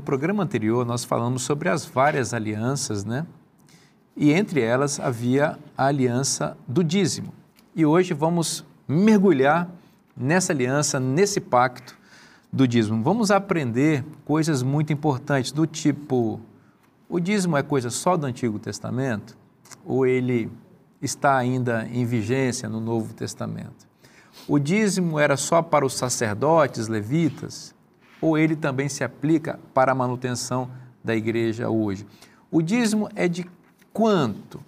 no programa anterior nós falamos sobre as várias alianças, né? E entre elas havia a aliança do dízimo. E hoje vamos mergulhar nessa aliança, nesse pacto do dízimo. Vamos aprender coisas muito importantes do tipo: o dízimo é coisa só do Antigo Testamento? Ou ele está ainda em vigência no Novo Testamento? O dízimo era só para os sacerdotes levitas? Ou ele também se aplica para a manutenção da igreja hoje? O dízimo é de quanto?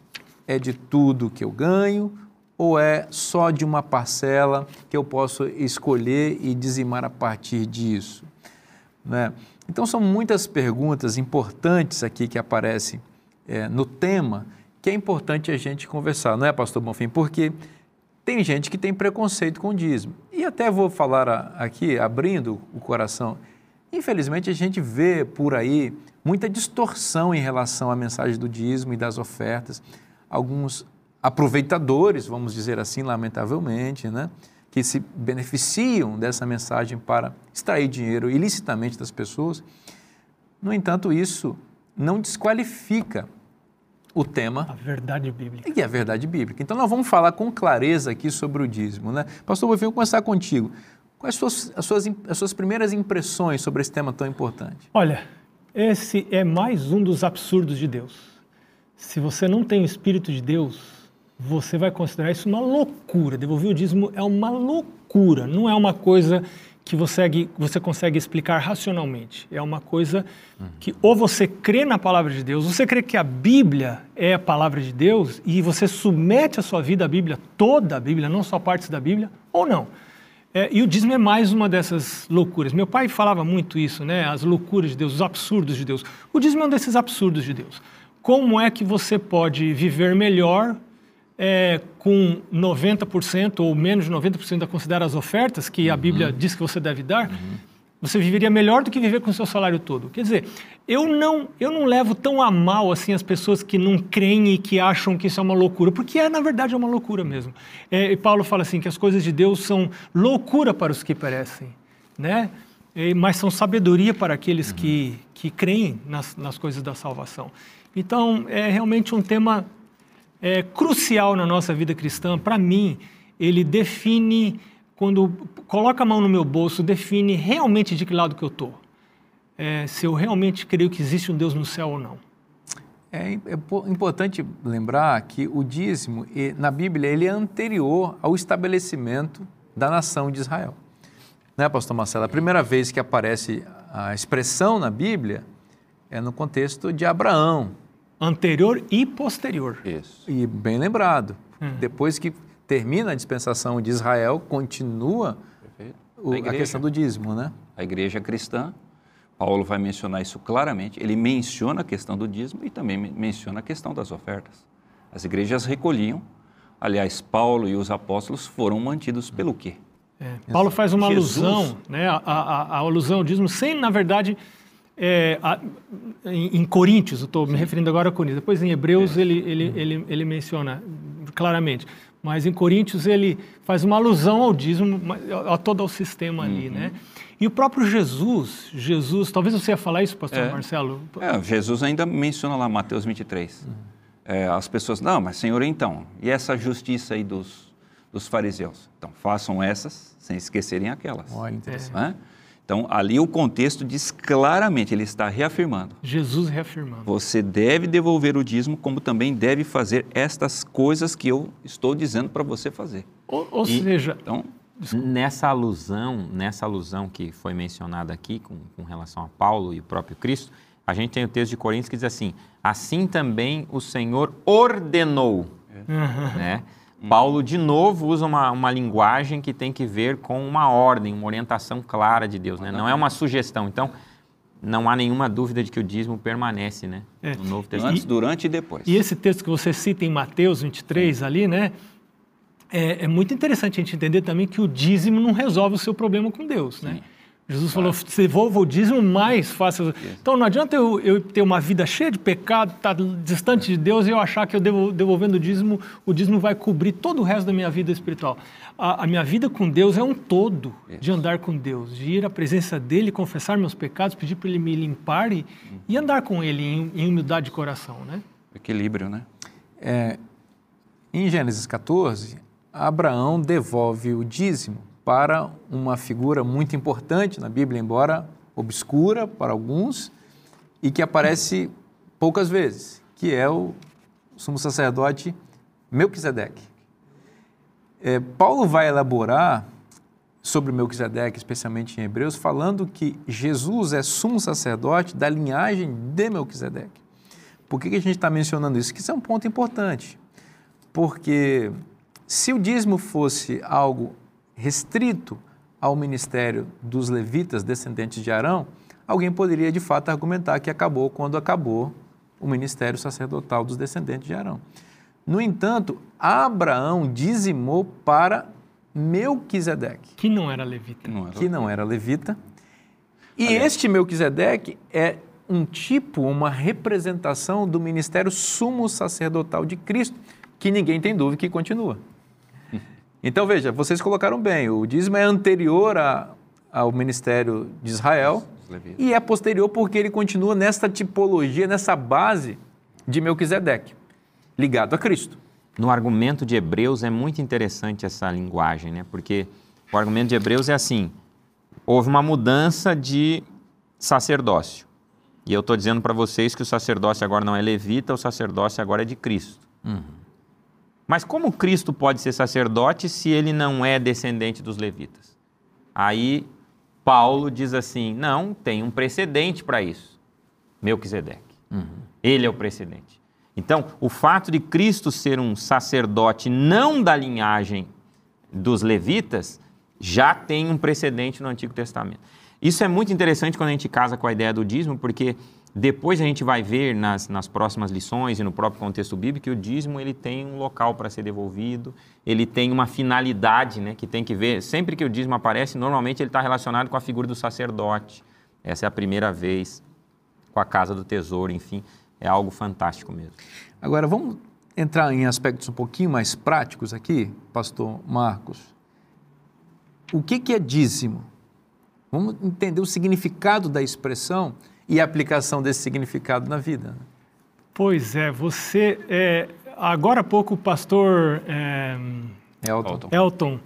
É de tudo que eu ganho ou é só de uma parcela que eu posso escolher e dizimar a partir disso? Né? Então, são muitas perguntas importantes aqui que aparecem é, no tema que é importante a gente conversar, não é, Pastor Bonfim? Porque tem gente que tem preconceito com o dízimo. E até vou falar aqui, abrindo o coração, infelizmente a gente vê por aí muita distorção em relação à mensagem do dízimo e das ofertas. Alguns aproveitadores, vamos dizer assim, lamentavelmente, né? que se beneficiam dessa mensagem para extrair dinheiro ilicitamente das pessoas. No entanto, isso não desqualifica o tema. A verdade bíblica. E a verdade bíblica. Então, nós vamos falar com clareza aqui sobre o dízimo. Né? Pastor, eu vou começar contigo. Quais são as suas, as suas primeiras impressões sobre esse tema tão importante? Olha, esse é mais um dos absurdos de Deus. Se você não tem o Espírito de Deus, você vai considerar isso uma loucura. Devolver o dízimo é uma loucura, não é uma coisa que você, você consegue explicar racionalmente. É uma coisa que ou você crê na palavra de Deus, você crê que a Bíblia é a palavra de Deus e você submete a sua vida à Bíblia, toda a Bíblia, não só partes da Bíblia, ou não. É, e o dízimo é mais uma dessas loucuras. Meu pai falava muito isso, né? As loucuras de Deus, os absurdos de Deus. O dízimo é um desses absurdos de Deus. Como é que você pode viver melhor é, com 90% ou menos de 90% a considerar as ofertas que a Bíblia uhum. diz que você deve dar, uhum. você viveria melhor do que viver com o seu salário todo. Quer dizer, eu não, eu não levo tão a mal assim as pessoas que não creem e que acham que isso é uma loucura, porque é, na verdade é uma loucura mesmo. É, e Paulo fala assim que as coisas de Deus são loucura para os que perecem, né? E, mas são sabedoria para aqueles uhum. que, que creem nas, nas coisas da salvação. Então, é realmente um tema é, crucial na nossa vida cristã, para mim, ele define, quando coloca a mão no meu bolso, define realmente de que lado que eu estou. É, se eu realmente creio que existe um Deus no céu ou não. É, é importante lembrar que o dízimo, na Bíblia, ele é anterior ao estabelecimento da nação de Israel. Né, pastor Marcelo? A primeira vez que aparece a expressão na Bíblia é no contexto de Abraão, Anterior e posterior. Isso. E bem lembrado. Hum. Depois que termina a dispensação de Israel, continua o, a, a, questão do dízimo, né? A igreja cristã, Paulo vai mencionar isso claramente. Ele menciona a questão do dízimo e também menciona a questão das ofertas. As igrejas recolhiam. Aliás, Paulo e os apóstolos foram mantidos pelo quê? É, Paulo faz uma Jesus. alusão, né, a, a, a alusão ao dízimo, sem, na verdade, é, a, em, em, Coríntios, estou me referindo agora a Coríntios, depois em Hebreus é. ele, ele, uhum. ele, ele menciona claramente, mas em Coríntios ele faz uma alusão ao dízimo, a, a todo o sistema ali, uhum. né? E o próprio Jesus, Jesus, talvez você ia falar isso, pastor é. Marcelo? É, Jesus ainda menciona lá Mateus 23. Uhum. É, as pessoas, não, mas Senhor, então, e essa justiça aí dos, dos fariseus? Então, façam essas sem esquecerem aquelas. Olha, interessante. É. Então, ali o contexto diz claramente, ele está reafirmando. Jesus reafirmando. Você deve devolver o dízimo, como também deve fazer estas coisas que eu estou dizendo para você fazer. Ou, ou e, seja, então, nessa alusão, nessa alusão que foi mencionada aqui com, com relação a Paulo e o próprio Cristo, a gente tem o texto de Coríntios que diz assim: assim também o Senhor ordenou, uhum. né? Paulo, de novo, usa uma, uma linguagem que tem que ver com uma ordem, uma orientação clara de Deus, né? não é uma sugestão. Então, não há nenhuma dúvida de que o dízimo permanece né? É. no Novo Testamento. Antes, durante e depois. E esse texto que você cita em Mateus 23 Sim. ali, né? É, é, muito interessante a gente entender também que o dízimo não resolve o seu problema com Deus, né? Jesus falou, se devolva o dízimo, mais fácil. Então não adianta eu, eu ter uma vida cheia de pecado, estar tá distante de Deus e eu achar que eu devo, devolvendo o dízimo, o dízimo vai cobrir todo o resto da minha vida espiritual. A, a minha vida com Deus é um todo de andar com Deus, de ir à presença dEle, confessar meus pecados, pedir para Ele me limpar e, e andar com Ele em, em humildade de coração, né? Equilíbrio, né? É, em Gênesis 14, Abraão devolve o dízimo para uma figura muito importante na Bíblia, embora obscura para alguns, e que aparece poucas vezes, que é o sumo sacerdote Melquisedeque. É, Paulo vai elaborar sobre Melquisedeque, especialmente em Hebreus, falando que Jesus é sumo sacerdote da linhagem de Melquisedeque. Por que, que a gente está mencionando isso? Que isso é um ponto importante, porque se o dízimo fosse algo restrito ao ministério dos levitas descendentes de Arão, alguém poderia de fato argumentar que acabou quando acabou o ministério sacerdotal dos descendentes de Arão. No entanto, Abraão dizimou para Melquisedeque. Que não era levita. Não era que não era levita. E Aliás, este Melquisedeque é um tipo, uma representação do ministério sumo sacerdotal de Cristo, que ninguém tem dúvida que continua. Então veja, vocês colocaram bem, o dízimo é anterior a, ao ministério de Israel e é posterior porque ele continua nessa tipologia, nessa base de Melquisedeque, ligado a Cristo. No argumento de Hebreus é muito interessante essa linguagem, né? Porque o argumento de Hebreus é assim: houve uma mudança de sacerdócio. E eu estou dizendo para vocês que o sacerdócio agora não é levita, o sacerdócio agora é de Cristo. Uhum. Mas como Cristo pode ser sacerdote se ele não é descendente dos levitas? Aí Paulo diz assim: não, tem um precedente para isso. Melquisedeque. Uhum. Ele é o precedente. Então, o fato de Cristo ser um sacerdote não da linhagem dos levitas já tem um precedente no Antigo Testamento. Isso é muito interessante quando a gente casa com a ideia do dízimo, porque depois a gente vai ver nas, nas próximas lições e no próprio contexto bíblico que o dízimo ele tem um local para ser devolvido, ele tem uma finalidade né, que tem que ver. Sempre que o dízimo aparece, normalmente ele está relacionado com a figura do sacerdote. Essa é a primeira vez, com a casa do tesouro, enfim, é algo fantástico mesmo. Agora vamos entrar em aspectos um pouquinho mais práticos aqui, pastor Marcos. O que, que é dízimo? Vamos entender o significado da expressão e a aplicação desse significado na vida. Pois é, você. É, agora há pouco o pastor é, Elton. Elton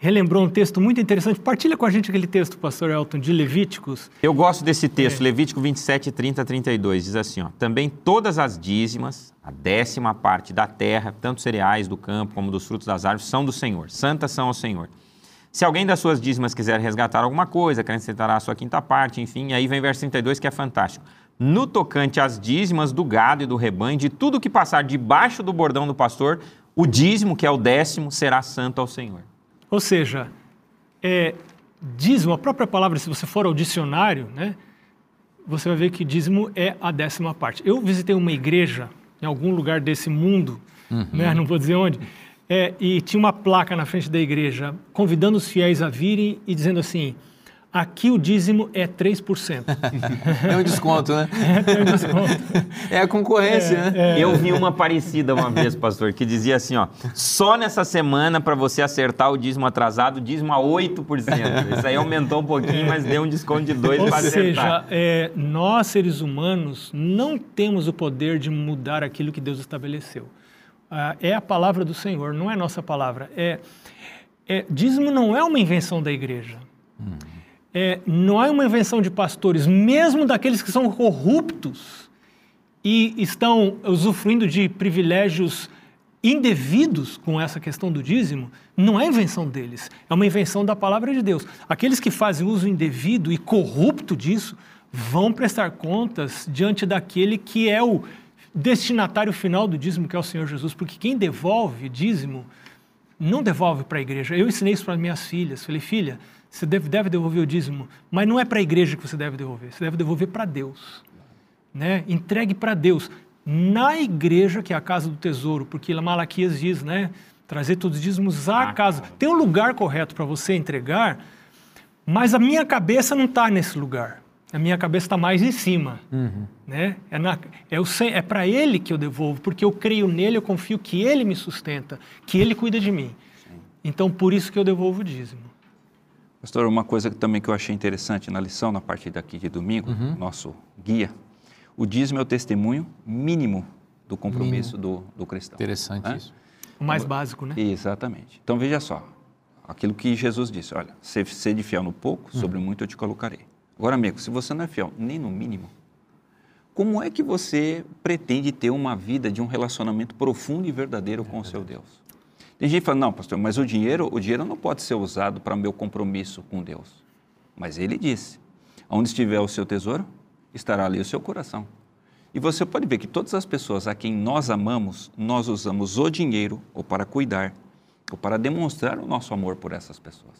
relembrou um texto muito interessante. Partilha com a gente aquele texto, pastor Elton, de Levíticos. Eu gosto desse texto, é. Levítico 27, 30 32. Diz assim: ó, Também todas as dízimas, a décima parte da terra, tanto cereais do campo como dos frutos das árvores, são do Senhor. Santas são ao Senhor. Se alguém das suas dízimas quiser resgatar alguma coisa, acrescentará a sua quinta parte, enfim, aí vem verso 32 que é fantástico. No tocante às dízimas do gado e do rebanho, de tudo que passar debaixo do bordão do pastor, o dízimo, que é o décimo, será santo ao Senhor. Ou seja, é, dízimo, a própria palavra, se você for ao dicionário, né, você vai ver que dízimo é a décima parte. Eu visitei uma igreja em algum lugar desse mundo, uhum. né, não vou dizer onde, é, e tinha uma placa na frente da igreja convidando os fiéis a virem e dizendo assim: aqui o dízimo é 3%. é um desconto, né? É, um desconto. É a concorrência, é, né? É... Eu vi uma parecida uma vez, pastor, que dizia assim: ó, só nessa semana para você acertar o dízimo atrasado, o dízimo a 8%. Isso aí aumentou um pouquinho, mas deu um desconto de 2% para acertar. Ou seja, é, nós seres humanos não temos o poder de mudar aquilo que Deus estabeleceu. Ah, é a palavra do Senhor, não é nossa palavra. É, é dízimo não é uma invenção da igreja. Hum. É, não é uma invenção de pastores, mesmo daqueles que são corruptos e estão usufruindo de privilégios indevidos com essa questão do dízimo, não é invenção deles, é uma invenção da palavra de Deus. Aqueles que fazem uso indevido e corrupto disso vão prestar contas diante daquele que é o destinatário final do dízimo, que é o Senhor Jesus, porque quem devolve dízimo não devolve para a igreja. Eu ensinei isso para minhas filhas. Falei, filha, você deve, deve devolver o dízimo, mas não é para a igreja que você deve devolver, você deve devolver para Deus. Né? Entregue para Deus. Na igreja, que é a casa do tesouro, porque Malaquias diz, né? Trazer todos os dízimos à ah, casa. Tem um lugar correto para você entregar, Mas a minha cabeça não está nesse lugar. A minha cabeça está mais em cima. Né? É, na- é, o é para Ele que eu devolvo, porque eu creio nele, eu confio que Ele me sustenta, que Ele cuida de mim. Então, por isso que eu devolvo o dízimo. Pastor, uma coisa que também que eu achei interessante na lição, na parte daqui de domingo, nosso guia, o dízimo é o testemunho mínimo do compromisso do, do cristão. Interessante né? isso. O mais básico, né? Exatamente. Então veja só, aquilo que Jesus disse, olha, se sede fiel no pouco, sobre o muito eu te colocarei. Agora, amigo, se você não é fiel nem no mínimo, como é que você pretende ter uma vida de um relacionamento profundo e verdadeiro com o seu Deus? Tem gente que fala, não, pastor, mas o dinheiro, o dinheiro não pode ser usado para meu compromisso com Deus. Mas ele disse, onde estiver o seu tesouro, estará ali o seu coração. E você pode ver que todas as pessoas a quem nós amamos, nós usamos o dinheiro ou para cuidar, ou para demonstrar o nosso amor por essas pessoas.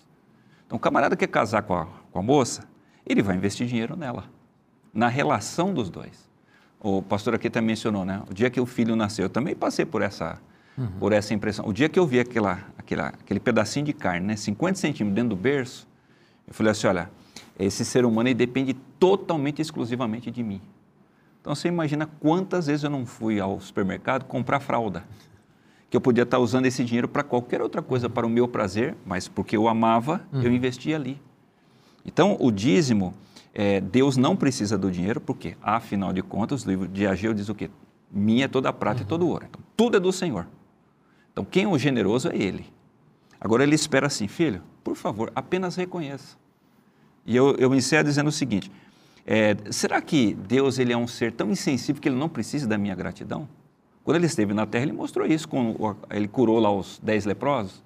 Então, o camarada quer casar com a, com a moça, ele vai investir dinheiro nela, na relação dos dois. O pastor aqui até mencionou, né? O dia que o filho nasceu, eu também passei por essa, por essa impressão. O dia que eu vi aquela, aquela, aquele pedacinho de carne, né? 50 centímetros dentro do berço, eu falei assim, olha, esse ser humano depende totalmente exclusivamente de mim. Então você imagina quantas vezes eu não fui ao supermercado comprar fralda, que eu podia estar usando esse dinheiro para qualquer outra coisa, para o meu prazer, mas porque eu amava, eu investia ali. Então o dízimo, é, Deus não precisa do dinheiro, porque afinal de contas, o livro de Ageu diz o quê? Minha é toda a prata e todo o ouro. Então tudo é do Senhor. Então quem é o generoso é Ele. Agora ele espera assim, filho, por favor, apenas reconheça. E eu, eu encerro dizendo o seguinte: é, será que Deus ele é um ser tão insensível que ele não precisa da minha gratidão? Quando ele esteve na terra, ele mostrou isso. O- ele curou lá os dez leprosos.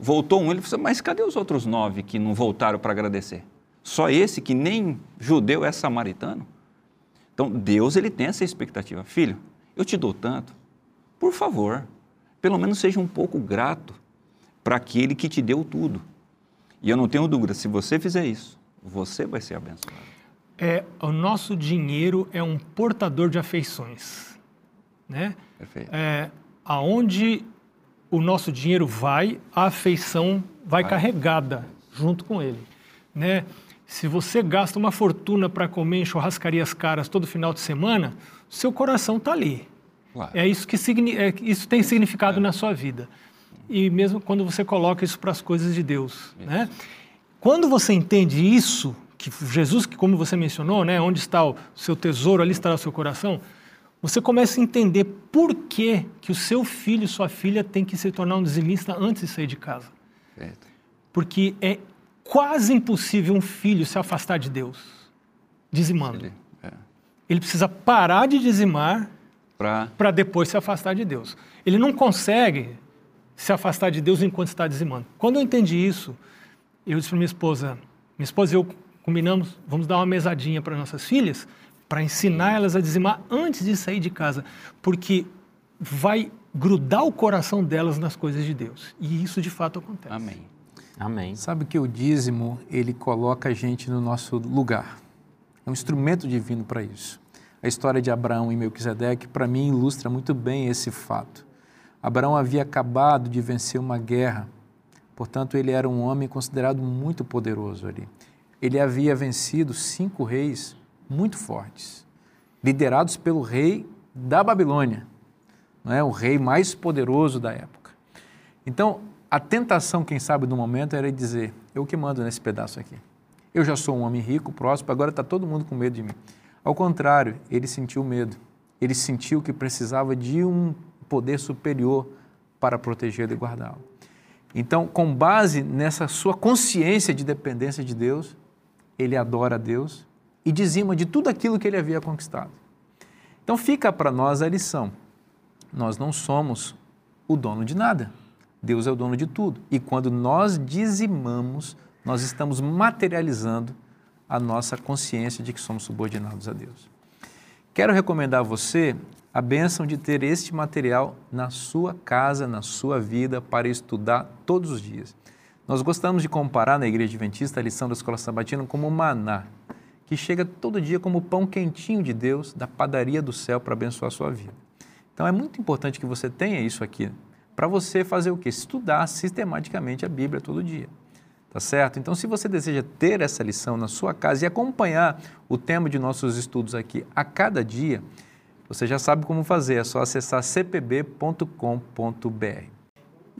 Voltou um, ele falou: Mas cadê os outros nove que não voltaram para agradecer? Só esse que nem judeu é samaritano? Então Deus ele tem essa expectativa. Filho, eu te dou tanto, por favor, pelo menos seja um pouco grato para aquele que te deu tudo. E eu não tenho dúvida, se você fizer isso, você vai ser abençoado. É, o nosso dinheiro é um portador de afeições. Né? Perfeito. É, aonde o nosso dinheiro vai, a afeição vai carregada junto com ele. Né? Se você gasta uma fortuna para comer em churrascarias caras todo final de semana, seu coração está ali. Claro. É isso que é, isso tem significado na sua vida. E mesmo quando você coloca isso para as coisas de Deus, né? Quando você entende isso, que Jesus, que como você mencionou, né, onde está o seu tesouro, ali estará o seu coração, você começa a entender por que, que o seu filho, sua filha tem que se tornar um dizimista antes de sair de casa. Perfeito. Porque é quase impossível um filho se afastar de Deus dizimando. Ele, é, Ele precisa parar de dizimar para para depois se afastar de Deus. Ele não consegue se afastar de Deus enquanto está dizimando. Quando eu entendi isso, eu disse para minha esposa, minha esposa e eu combinamos, vamos dar uma mesadinha para nossas filhas, para ensinar elas a dizimar antes de sair de casa, porque vai grudar o coração delas nas coisas de Deus. E isso de fato acontece. Amém. Amém. Sabe que o dízimo, ele coloca a gente no nosso lugar. É um instrumento divino para isso. A história de Abraão e Melquisedeque, para mim, ilustra muito bem esse fato. Abraão havia acabado de vencer uma guerra, portanto, ele era um homem considerado muito poderoso ali. Ele havia vencido cinco reis muito fortes, liderados pelo rei da Babilônia, não é? o rei mais poderoso da época. Então, a tentação, quem sabe, do momento era dizer: eu que mando nesse pedaço aqui. Eu já sou um homem rico, próspero, agora está todo mundo com medo de mim. Ao contrário, ele sentiu medo. Ele sentiu que precisava de um poder superior para protegê-lo e guardá-lo. Então, com base nessa sua consciência de dependência de Deus, ele adora a Deus e dizima de tudo aquilo que ele havia conquistado. Então, fica para nós a lição: nós não somos o dono de nada. Deus é o dono de tudo. E quando nós dizimamos, nós estamos materializando a nossa consciência de que somos subordinados a Deus. Quero recomendar a você a bênção de ter este material na sua casa, na sua vida, para estudar todos os dias. Nós gostamos de comparar na Igreja Adventista a lição da Escola Sabatina como maná, que chega todo dia como pão quentinho de Deus da padaria do céu para abençoar a sua vida. Então é muito importante que você tenha isso aqui, para você fazer o quê? Estudar sistematicamente a Bíblia todo dia. Tá certo? Então, se você deseja ter essa lição na sua casa e acompanhar o tema de nossos estudos aqui a cada dia, você já sabe como fazer, é só acessar cpb.com.br.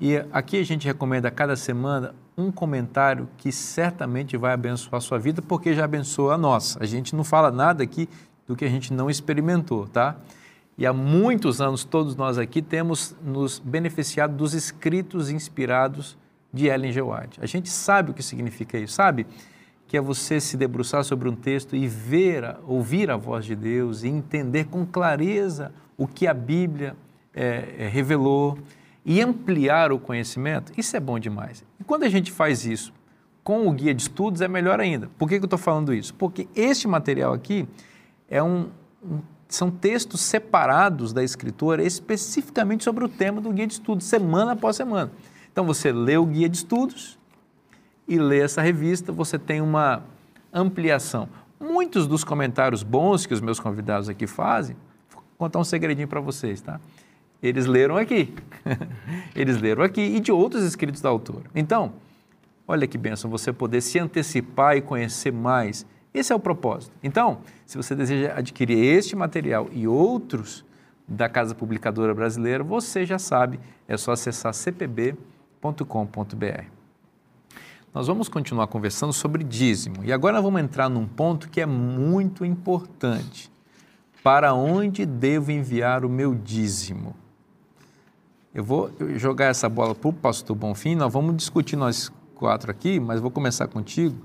E aqui a gente recomenda a cada semana um comentário que certamente vai abençoar a sua vida, porque já abençoa a nossa. A gente não fala nada aqui do que a gente não experimentou, tá? E há muitos anos, todos nós aqui temos nos beneficiado dos escritos inspirados de Ellen G. White. A gente sabe o que significa isso, sabe? Que é você se debruçar sobre um texto e ver, ouvir a voz de Deus e entender com clareza o que a Bíblia é, é, revelou e ampliar o conhecimento. Isso é bom demais. E quando a gente faz isso com o guia de estudos, é melhor ainda. Por que, que eu estou falando isso? Porque este material aqui é um, um são textos separados da escritora especificamente sobre o tema do guia de estudos, semana após semana. Então você lê o guia de estudos e lê essa revista, você tem uma ampliação. Muitos dos comentários bons que os meus convidados aqui fazem, vou contar um segredinho para vocês, tá? Eles leram aqui. Eles leram aqui e de outros escritos da autora. Então, olha que benção você poder se antecipar e conhecer mais. Esse é o propósito. Então, se você deseja adquirir este material e outros da Casa Publicadora Brasileira, você já sabe, é só acessar cpb.com.br. Nós vamos continuar conversando sobre dízimo e agora vamos entrar num ponto que é muito importante. Para onde devo enviar o meu dízimo? Eu vou jogar essa bola para o pastor Bonfim, nós vamos discutir nós quatro aqui, mas vou começar contigo.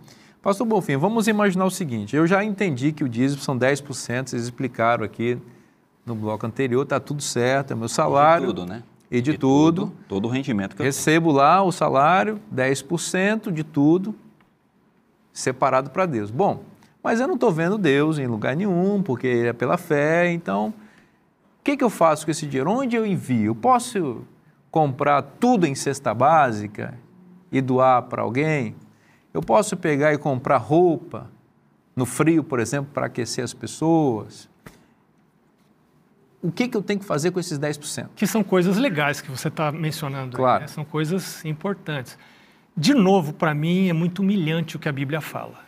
Pastor Bonfim, vamos imaginar o seguinte, eu já entendi que o dízimo são 10%, vocês explicaram aqui no bloco anterior, está tudo certo, é meu salário. De tudo, né? E de, de tudo, tudo, Todo o rendimento que Recebo eu lá o salário, 10% de tudo, separado para Deus. Bom, mas eu não estou vendo Deus em lugar nenhum, porque é pela fé, então que, que eu faço com esse dinheiro? Onde eu envio? Eu posso comprar tudo em cesta básica e doar para alguém? Eu posso pegar e comprar roupa no frio, por exemplo, para aquecer as pessoas? O que, que eu tenho que fazer com esses 10%? Que são coisas legais que você está mencionando. Claro. Aí, né? São coisas importantes. De novo, para mim, é muito humilhante o que a Bíblia fala.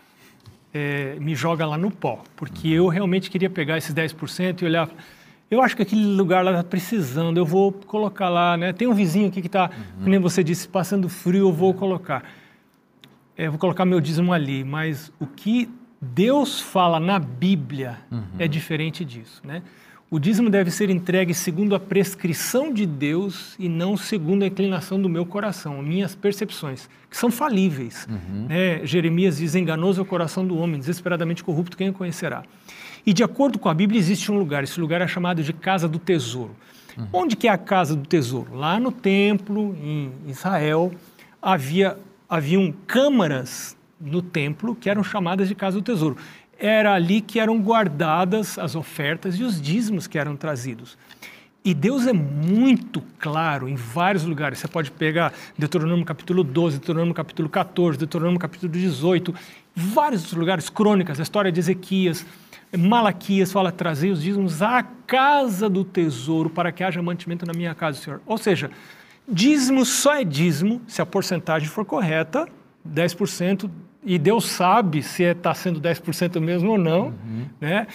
É, me joga lá no pó, porque eu realmente queria pegar esses 10% e olhar eu acho que aquele lugar lá está precisando, eu vou colocar lá, né? Tem um vizinho aqui que está, uhum. como você disse, passando frio, eu vou colocar. É, eu vou colocar meu dízimo ali, mas o que Deus fala na Bíblia uhum. é diferente disso, né? O dízimo deve ser entregue segundo a prescrição de Deus e não segundo a inclinação do meu coração, minhas percepções, que são falíveis. Uhum. Né? Jeremias diz: enganoso é o coração do homem, desesperadamente corrupto, quem o conhecerá? E de acordo com a Bíblia, existe um lugar, esse lugar é chamado de Casa do Tesouro. Uhum. Onde que é a Casa do Tesouro? Lá no templo, em Israel, havia haviam câmaras no templo que eram chamadas de Casa do Tesouro. Era ali que eram guardadas as ofertas e os dízimos que eram trazidos. E Deus é muito claro em vários lugares. Você pode pegar Deuteronômio capítulo 12, Deuteronômio capítulo 14, Deuteronômio capítulo 18, vários lugares, crônicas, a história de Ezequias, Malaquias fala, trazer os dízimos à casa do tesouro para que haja mantimento na minha casa, Senhor. Ou seja, dízimo só é dízimo se a porcentagem for correta, 10%, e Deus sabe se está é, sendo 10% mesmo ou não, uhum. né?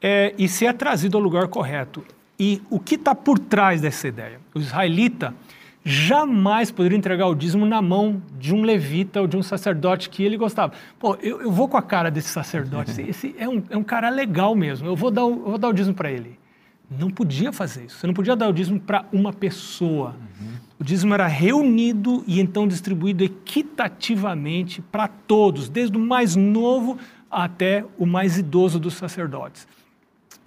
É, e se é trazido ao lugar correto. E o que está por trás dessa ideia? O israelita jamais poderia entregar o dízimo na mão de um levita ou de um sacerdote que ele gostava. Pô, eu, eu vou com a cara desse sacerdote, esse, esse é, um, é um cara legal mesmo, eu vou dar o, vou dar o dízimo para ele. Não podia fazer isso, você não podia dar o dízimo para uma pessoa. Uhum. O dízimo era reunido e então distribuído equitativamente para todos, desde o mais novo até o mais idoso dos sacerdotes.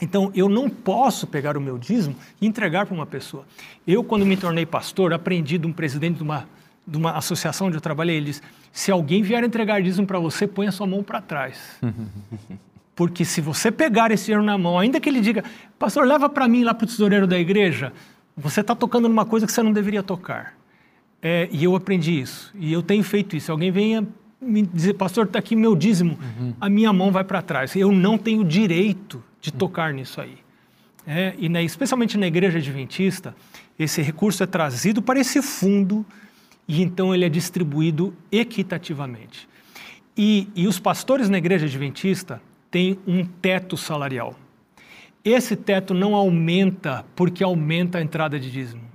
Então, eu não posso pegar o meu dízimo e entregar para uma pessoa. Eu, quando me tornei pastor, aprendi de um presidente de uma, de uma associação onde eu trabalhei, ele disse, se alguém vier entregar dízimo para você, põe a sua mão para trás. Porque se você pegar esse dinheiro na mão, ainda que ele diga, pastor, leva para mim lá para o tesoureiro da igreja, você está tocando numa coisa que você não deveria tocar. É, e eu aprendi isso. E eu tenho feito isso. Alguém venha me dizer, pastor, está aqui meu dízimo, uhum. a minha mão vai para trás. Eu não tenho direito de tocar nisso aí. É, e especialmente na igreja adventista, esse recurso é trazido para esse fundo e então ele é distribuído equitativamente. E, e os pastores na igreja adventista têm um teto salarial. Esse teto não aumenta porque aumenta a entrada de dízimo.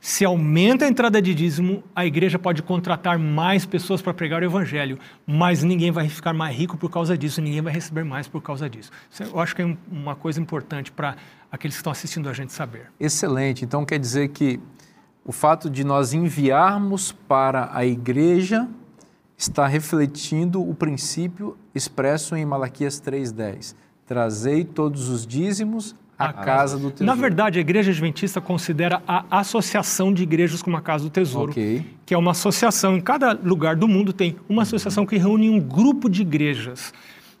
Se aumenta a entrada de dízimo, a igreja pode contratar mais pessoas para pregar o evangelho, mas ninguém vai ficar mais rico por causa disso, ninguém vai receber mais por causa disso. Isso eu acho que é uma coisa importante para aqueles que estão assistindo a gente saber. Excelente. Então quer dizer que o fato de nós enviarmos para a igreja está refletindo o princípio expresso em Malaquias 3:10. Trazei todos os dízimos à casa do tesouro. Na verdade, a Igreja Adventista considera a Associação de Igrejas como a Casa do Tesouro, Ok. que é uma associação. Em cada lugar do mundo tem uma associação que reúne um grupo de igrejas.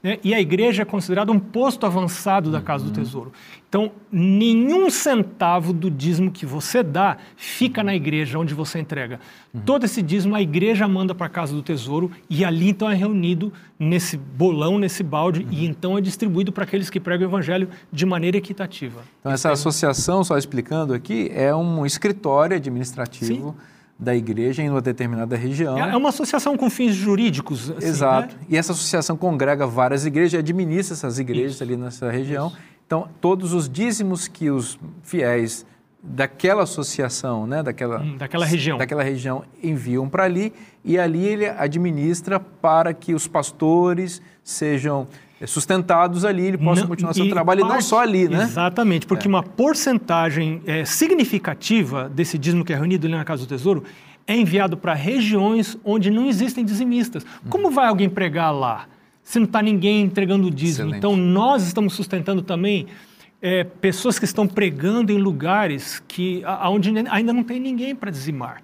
Né? E a igreja é considerada um posto avançado da Casa do Tesouro. Então, nenhum centavo do dízimo que você dá fica na igreja onde você entrega. Todo esse dízimo a igreja manda para a Casa do Tesouro e ali então é reunido nesse bolão, nesse balde, e então é distribuído para aqueles que pregam o evangelho de maneira equitativa. Então essa associação, só explicando aqui, é um escritório administrativo da igreja em uma determinada região. É é uma associação com fins jurídicos. assim, Exato. né? E essa associação congrega várias igrejas, e administra essas igrejas ali nessa região. Então, todos os dízimos que os fiéis daquela associação, né, daquela, Hum, daquela região. daquela região enviam para ali e ali ele administra para que os pastores sejam sustentados ali, ele possa Não- continuar seu trabalho e não parte- só ali, né? Exatamente, porque uma porcentagem é, significativa desse dízimo que é reunido ali na Casa do Tesouro é enviado para regiões onde não existem dizimistas. Uhum. Como vai alguém pregar lá se não está ninguém entregando o dízimo? Excelente. Então, nós estamos sustentando também é, pessoas que estão pregando em lugares que, a- onde ainda não tem ninguém para dizimar.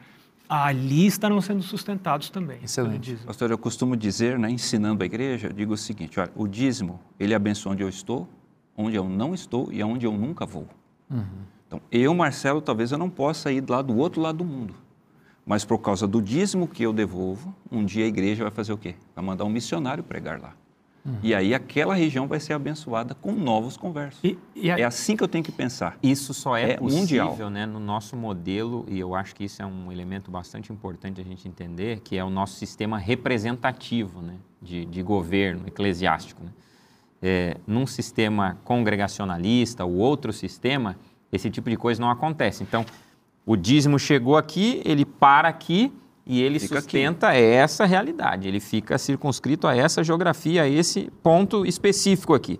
Ali estarão sendo sustentados também. Excelente. dízimo. Pastor, eu costumo dizer, né, ensinando a igreja, eu digo o seguinte, olha, o dízimo, ele abençoa onde eu estou, onde eu não estou e aonde eu nunca vou. Então, eu, Marcelo, talvez eu não possa ir lá do outro lado do mundo. Mas por causa do dízimo que eu devolvo, um dia a igreja vai fazer o quê? Vai mandar um missionário pregar lá. E aí aquela região vai ser abençoada com novos conversos. E, e a- É assim que eu tenho que pensar. Isso só é, É possível mundial. né, no nosso modelo, e eu acho que isso é um elemento bastante importante a gente entender, que é o nosso sistema representativo né, de, de governo eclesiástico. Né? É, num sistema congregacionalista ou outro sistema, esse tipo de coisa não acontece. Então, o dízimo chegou aqui, ele para aqui e ele Fica aqui. sustenta essa realidade. Ele fica circunscrito a essa geografia, a esse ponto específico aqui.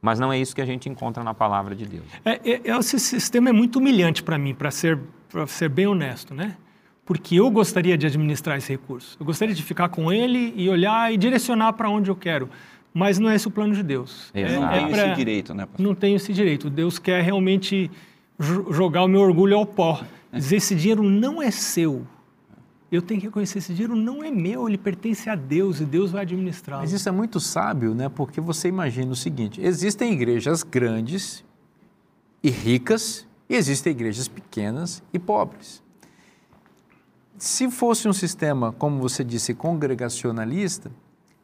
Mas não é isso que a gente encontra na palavra de Deus. É, é- esse sistema é muito humilhante para mim, para ser, pra ser bem honesto, né? Porque eu gostaria de administrar esse recurso. Eu gostaria de ficar com ele e olhar e direcionar para onde eu quero. Mas não é esse o plano de Deus. Eu Exato. não É- é tenho pra- esse direito, né, pastor? Não tenho esse direito. Deus quer realmente jo- jogar o meu orgulho ao pó. Dizer esse dinheiro não é seu. Eu tenho que reconhecer esse dinheiro não é meu, ele pertence a Deus e Deus vai administrá-lo. Mas isso é muito sábio, né? Porque você imagina o seguinte: existem igrejas grandes e ricas, e existem igrejas pequenas e pobres. Se fosse um sistema, como você disse, congregacionalista,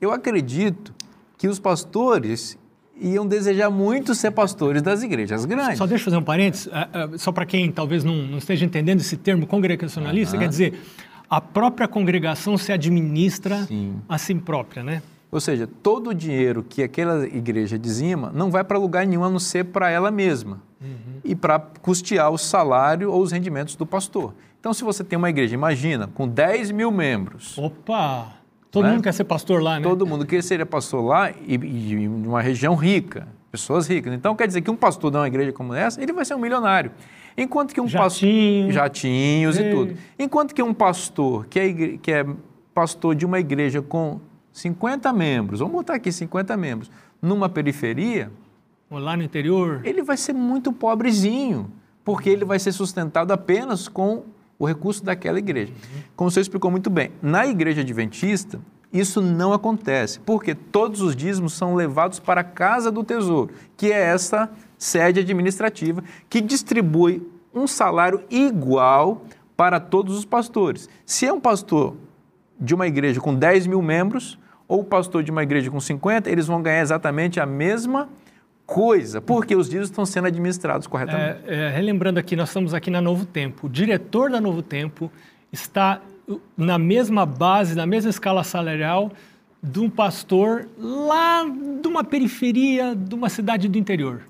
eu acredito que os pastores iam desejar muito ser pastores das igrejas grandes. Só deixa eu fazer um parênteses, ah, ah, só para quem talvez não, não esteja entendendo esse termo congregacionalista, quer dizer, a própria congregação se administra Sim. a si própria, né? Ou seja, todo o dinheiro que aquela igreja dizima não vai para lugar nenhum a não ser para ela mesma e para custear o salário ou os rendimentos do pastor. Então, se você tem uma igreja, imagina, com 10 mil membros, Opa! Todo Né? mundo quer ser pastor lá, né? todo mundo que seria pastor lá e, e uma região rica, pessoas ricas. Então, quer dizer que um pastor de uma igreja como essa, ele vai ser um milionário. Enquanto que um pastor. Jatinho. Jatinhos Ei. e tudo. Enquanto que um pastor que é, igre- que é pastor de uma igreja com 50 membros, vamos botar aqui 50 membros, numa periferia, Ou lá no interior. ele vai ser muito pobrezinho, porque ele vai ser sustentado apenas com o recurso daquela igreja. Como você explicou muito bem, na igreja adventista, isso não acontece, porque todos os dízimos são levados para a casa do tesouro, que é essa sede administrativa que distribui um salário igual para todos os pastores. Se é um pastor de uma igreja com 10 mil membros ou pastor de uma igreja com 50, eles vão ganhar exatamente a mesma coisa, porque os dízimos estão sendo administrados corretamente. É, é, relembrando aqui, nós estamos aqui na Novo Tempo. O diretor da Novo Tempo está na mesma base, na mesma escala salarial de um pastor lá de uma periferia de uma cidade do interior.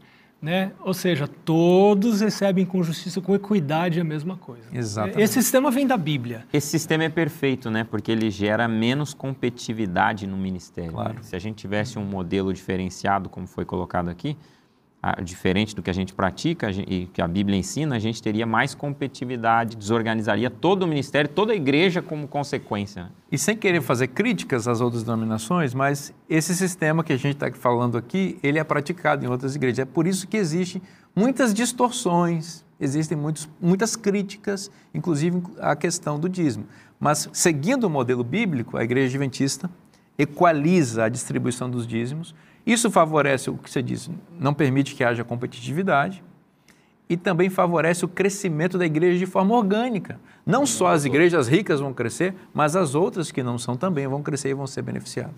Né? Ou seja, todos recebem com justiça, com equidade a mesma coisa. Exatamente. Esse sistema vem da Bíblia. Esse sistema é perfeito, né? Porque ele gera menos competitividade no ministério. Claro. né? Se a gente tivesse um modelo diferenciado, como foi colocado aqui, diferente do que a gente pratica e que a Bíblia ensina, a gente teria mais competitividade, desorganizaria todo o ministério, toda a igreja como consequência. né? E sem querer fazer críticas às outras denominações, mas esse sistema que a gente está falando aqui, ele é praticado em outras igrejas. É por isso que existem muitas distorções, existem muitos, muitas críticas, inclusive à questão do dízimo. Mas seguindo o modelo bíblico, a igreja adventista equaliza a distribuição dos dízimos. Isso favorece o que você disse, não permite que haja competitividade, e também favorece o crescimento da igreja de forma orgânica. Não só as igrejas ricas vão crescer, mas as outras que não são também vão crescer e vão ser beneficiadas.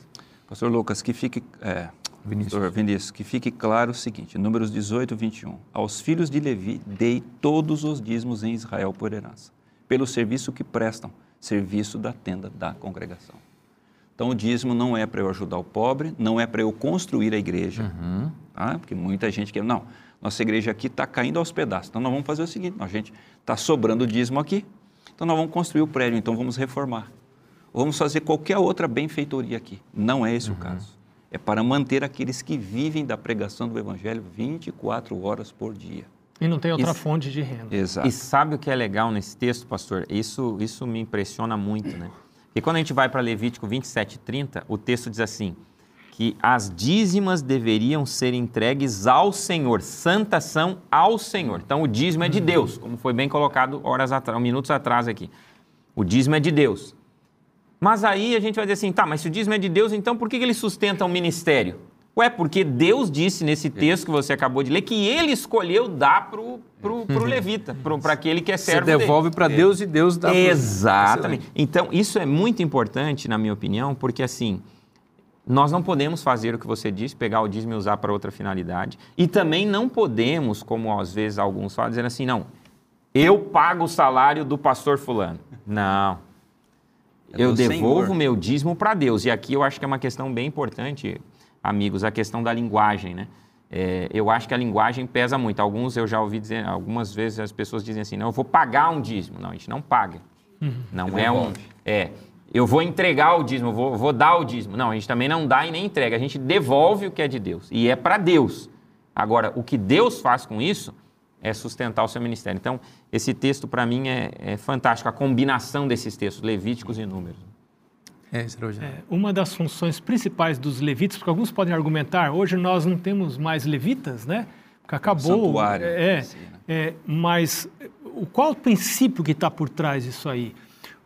Pastor Lucas, que fique, é, Vinícius. Vinícius, que fique claro o seguinte, números 18 e 21. Aos filhos de Levi dei todos os dízimos em Israel por herança, pelo serviço que prestam, serviço da tenda da congregação. Então o dízimo não é para eu ajudar o pobre, não é para eu construir a igreja, tá? porque muita gente quer, não, nossa igreja aqui está caindo aos pedaços, então nós vamos fazer o seguinte, a gente está sobrando dízimo aqui, então nós vamos construir o prédio, então vamos reformar. Ou vamos fazer qualquer outra benfeitoria aqui. Não é esse o caso. É para manter aqueles que vivem da pregação do Evangelho 24 horas por dia. E não tem outra Isso- fonte de renda. Exato. E sabe o que é legal nesse texto, pastor? Isso, isso me impressiona muito, né? E quando a gente vai para Levítico 27, 30, o texto diz assim, que as dízimas deveriam ser entregues ao Senhor, santas são ao Senhor. Então o dízimo é de Deus, como foi bem colocado horas atrás, minutos atrás aqui. O dízimo é de Deus. Mas aí a gente vai dizer assim, tá, mas se o dízimo é de Deus, então por que que ele sustenta o ministério? Ué, porque Deus disse nesse texto que você acabou de ler que ele escolheu dar pro, pro, pro levita, para aquele que é Você servo dele. devolve para Deus e Deus dá pro- Exatamente. Então, isso é muito importante, na minha opinião, porque assim, nós não podemos fazer o que você disse, pegar o dízimo e usar para outra finalidade. E também não podemos, como às vezes alguns falam, dizer assim, não, eu pago o salário do pastor fulano. Não. É eu devolvo Senhor. meu dízimo para Deus. E aqui eu acho que é uma questão bem importante, amigos, a questão da linguagem, né? É, eu acho que a linguagem pesa muito. Alguns eu já ouvi dizer, algumas vezes as pessoas dizem assim, não, eu vou pagar um dízimo. Não, a gente não paga. Não é um. É. Eu vou entregar o dízimo, eu vou, vou dar o dízimo. Não, a gente também não dá e nem entrega. A gente devolve o que é de Deus. E é para Deus. Agora, o que Deus faz com isso é sustentar o seu ministério. Então, esse texto, para mim, é, é fantástico. A combinação desses textos, Levíticos e Números. É. É, uma das funções principais dos levitas, porque alguns podem argumentar, hoje nós não temos mais levitas, né? Porque acabou. santuário, É, assim, né? é, mas o qual o princípio que está por trás disso aí?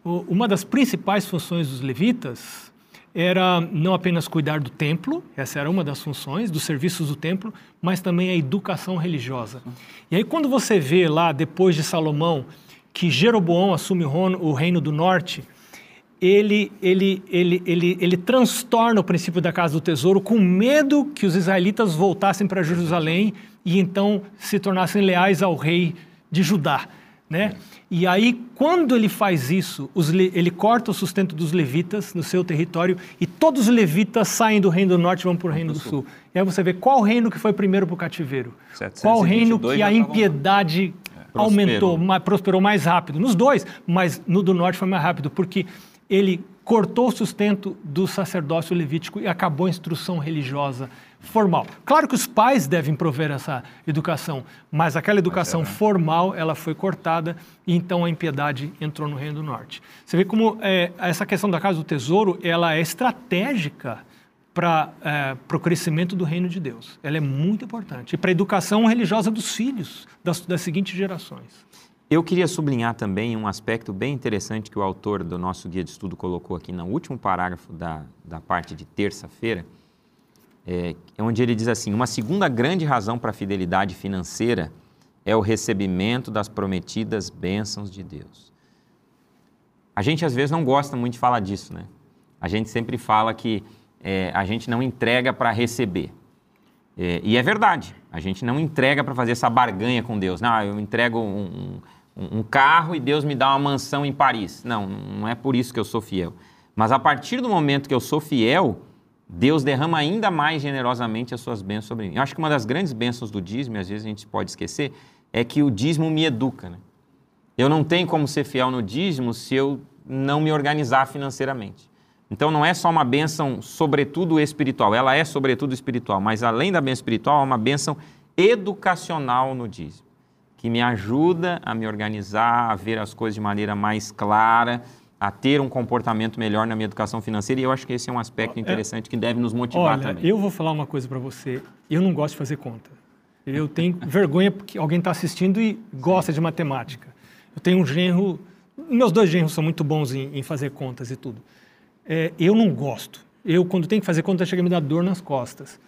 O- uma das principais funções dos levitas era não apenas cuidar do templo, essa era uma das funções, dos serviços do templo, mas também a educação religiosa. E aí, quando você vê lá, depois de Salomão, que Jeroboão assume o o reino do norte, ele, ele, ele, ele, ele transtorna o princípio da casa do tesouro com medo que os israelitas voltassem para Jerusalém e então se tornassem leais ao rei de Judá. Né? E aí, quando ele faz isso, os le- ele corta o sustento dos levitas no seu território e todos os levitas saem do reino do norte e vão para o reino do sul. E aí você vê qual reino que foi primeiro para o cativeiro. 722 Qual reino que a impiedade aumentou, ma- prosperou mais rápido. Nos dois, mas no do norte foi mais rápido, porque ele cortou o sustento do sacerdócio levítico e acabou a instrução religiosa formal. Claro que os pais devem prover essa educação, mas aquela educação formal ela foi cortada e então a impiedade entrou no reino do norte. Você vê como é, essa questão da casa do tesouro ela é estratégica para é, o crescimento do reino de Deus. Ela é muito importante. E para a educação religiosa dos filhos, das, das seguintes gerações. Eu queria sublinhar também um aspecto bem interessante que o autor do nosso guia de estudo colocou aqui no último parágrafo da, da parte de terça-feira, é, onde ele diz assim: uma segunda grande razão para a fidelidade financeira é o recebimento das prometidas bênçãos de Deus. A gente às vezes não gosta muito de falar disso, né? A gente sempre fala que é, a gente não entrega para receber. É, e é verdade, a gente não entrega para fazer essa barganha com Deus. Não, eu entrego um, um- um carro e Deus me dá uma mansão em Paris. Não, não é por isso que eu sou fiel. Mas a partir do momento que eu sou fiel, Deus derrama ainda mais generosamente as suas bênçãos sobre mim. Eu acho que uma das grandes bênçãos do dízimo, às vezes a gente pode esquecer, é que o dízimo me educa. Né? Eu não tenho como ser fiel no dízimo se eu não me organizar financeiramente. Então não é só uma bênção sobretudo espiritual, ela é sobretudo espiritual, mas além da bênção espiritual, é uma bênção educacional no dízimo, que me ajuda a me organizar, a ver as coisas de maneira mais clara, a ter um comportamento melhor na minha educação financeira, e eu acho que esse é um aspecto interessante que deve nos motivar Olha, também. eu vou falar uma coisa para você. Eu não gosto de fazer conta. Eu tenho vergonha porque alguém está assistindo e gosta de matemática. Eu tenho um genro, meus dois genros são muito bons em, em fazer contas e tudo. É, eu não gosto. Eu, quando tenho que fazer conta, chega a me dar dor nas costas.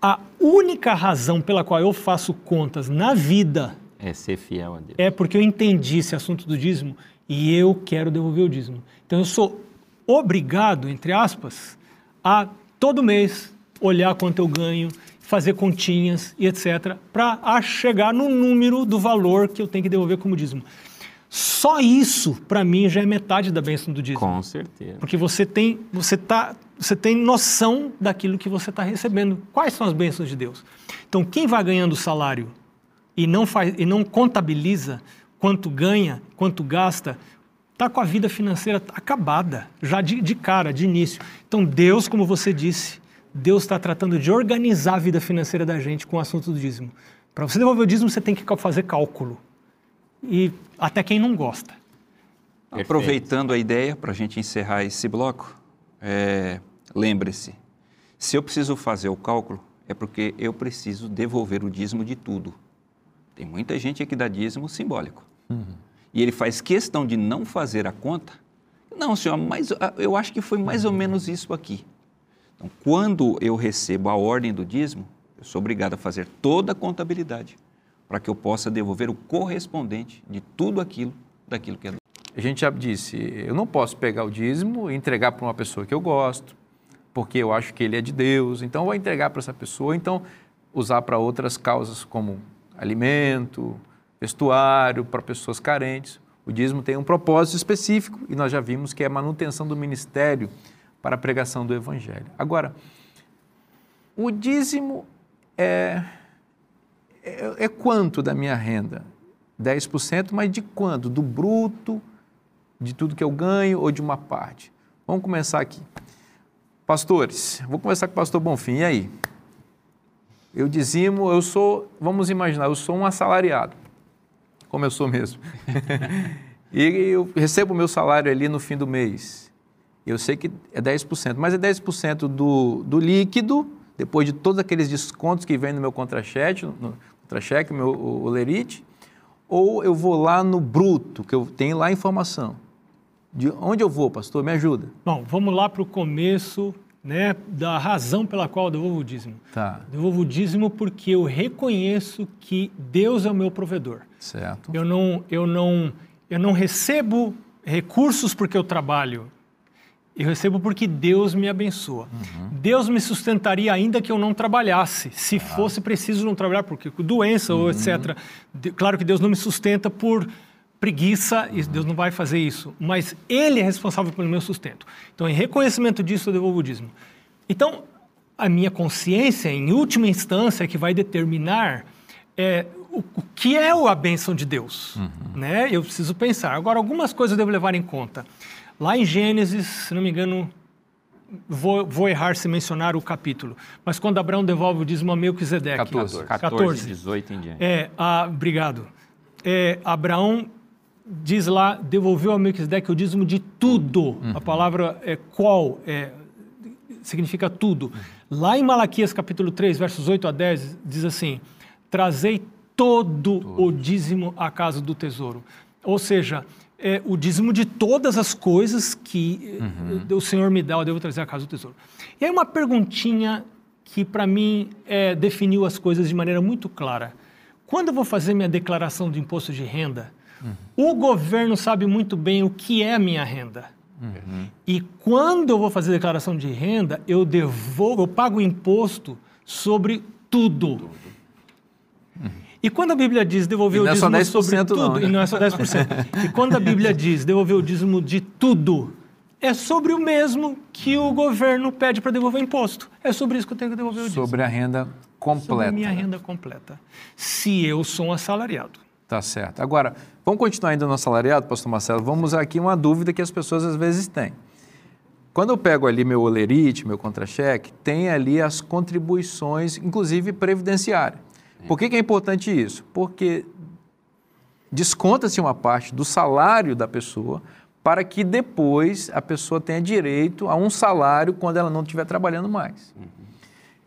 A única razão pela qual eu faço contas na vida É ser fiel a Deus. é porque eu entendi esse assunto do dízimo e eu quero devolver o dízimo. Então eu sou obrigado, entre aspas, a todo mês olhar quanto eu ganho, fazer continhas e etc, para chegar no número do valor que eu tenho que devolver como dízimo. Só isso, para mim, já é metade da bênção do dízimo. Com certeza. Porque você tem, você tá, você tem noção daquilo que você está recebendo. Quais são as bênçãos de Deus? Então, quem vai ganhando salário e não, faz, e não contabiliza quanto ganha, quanto gasta, está com a vida financeira acabada, já de, de cara, de início. Então, Deus, como você disse, Deus está tratando de organizar a vida financeira da gente com o assunto do dízimo. Para você devolver o dízimo, você tem que fazer cálculo. E até quem não gosta. Perfeito. Aproveitando a ideia para a gente encerrar esse bloco, é, lembre-se, se eu preciso fazer o cálculo, é porque eu preciso devolver o dízimo de tudo. Tem muita gente que dá dízimo simbólico. E ele faz questão de não fazer a conta. Não, senhor, mas ah, eu acho que foi mais ou menos isso aqui. Então, quando eu recebo a ordem do dízimo, eu sou obrigado a fazer toda a contabilidade para que eu possa devolver o correspondente de tudo aquilo daquilo que é A gente já disse, eu não posso pegar o dízimo e entregar para uma pessoa que eu gosto, porque eu acho que ele é de Deus, então eu vou entregar para essa pessoa, então usar para outras causas como alimento, vestuário, para pessoas carentes. O dízimo tem um propósito específico e nós já vimos que é a manutenção do ministério para a pregação do evangelho. Agora, o dízimo é, é, é quanto da minha renda? 10%, mas de quanto? Do bruto, de tudo que eu ganho ou de uma parte? Vamos começar aqui. Pastores, vou começar com o pastor Bonfim. E aí? Eu dizimo, eu sou, vamos imaginar, eu sou um assalariado, como eu sou mesmo. e eu recebo o meu salário ali no fim do mês. Eu sei que é 10%, mas é 10% do, do líquido, depois de todos aqueles descontos que vem no meu contra-cheque, no contra-cheque, meu o, o lerite, ou eu vou lá no bruto, que eu tenho lá a informação. De onde eu vou, pastor? Me ajuda. Bom, vamos lá para o começo né, da razão pela qual eu devolvo o dízimo. Tá, Devolvo o dízimo porque eu reconheço que Deus é o meu provedor. certo. Eu não, eu não, eu não recebo recursos porque eu trabalho. Eu recebo porque Deus me abençoa. Deus me sustentaria ainda que eu não trabalhasse, se fosse preciso não trabalhar, porque com doença ou etc. De- Claro que Deus não me sustenta por preguiça, e Deus não vai fazer isso, mas Ele é responsável pelo meu sustento. Então, em reconhecimento disso, eu devolvo o dízimo. Então, a minha consciência, em última instância, é que vai determinar é, o, o que é a bênção de Deus. Né? Eu preciso pensar. Agora, algumas coisas eu devo levar em conta. Lá em Gênesis, se não me engano, vou, vou errar se mencionar o capítulo, mas quando Abraão devolve o dízimo a Melquisedeque. 14. 14, 18 em diante. É, a, obrigado. É, Abraão diz lá, devolveu a Melquisedeque o dízimo de tudo. A palavra é qual, é, significa tudo. Lá em Malaquias capítulo 3, versos 8 a 10, diz assim, trazei todo o dízimo à casa do tesouro. Ou seja, é, o dízimo de todas as coisas que eh, o Senhor me dá, eu devo trazer à casa do tesouro. E aí uma perguntinha que para mim é, definiu as coisas de maneira muito clara. Quando eu vou fazer minha declaração de imposto de renda, o governo sabe muito bem o que é a minha renda. E quando eu vou fazer declaração de renda, eu devolvo, eu pago imposto sobre tudo. E quando a Bíblia diz devolver o não é dízimo 10% sobre não, tudo, né? e não é só 10%. e quando a Bíblia diz devolver o dízimo de tudo, é sobre o mesmo que o governo pede para devolver imposto. É sobre isso que eu tenho que devolver o dízimo. Sobre a renda Sobre completa. a minha renda completa. Se eu sou um assalariado. Tá certo. Agora, vamos continuar ainda no assalariado, pastor Marcelo? Vamos usar aqui uma dúvida que as pessoas às vezes têm. Quando eu pego ali meu olerite, meu contra-cheque, tem ali as contribuições, inclusive previdenciária. Por que, que é importante isso? Porque desconta-se uma parte do salário da pessoa para que depois a pessoa tenha direito a um salário quando ela não estiver trabalhando mais.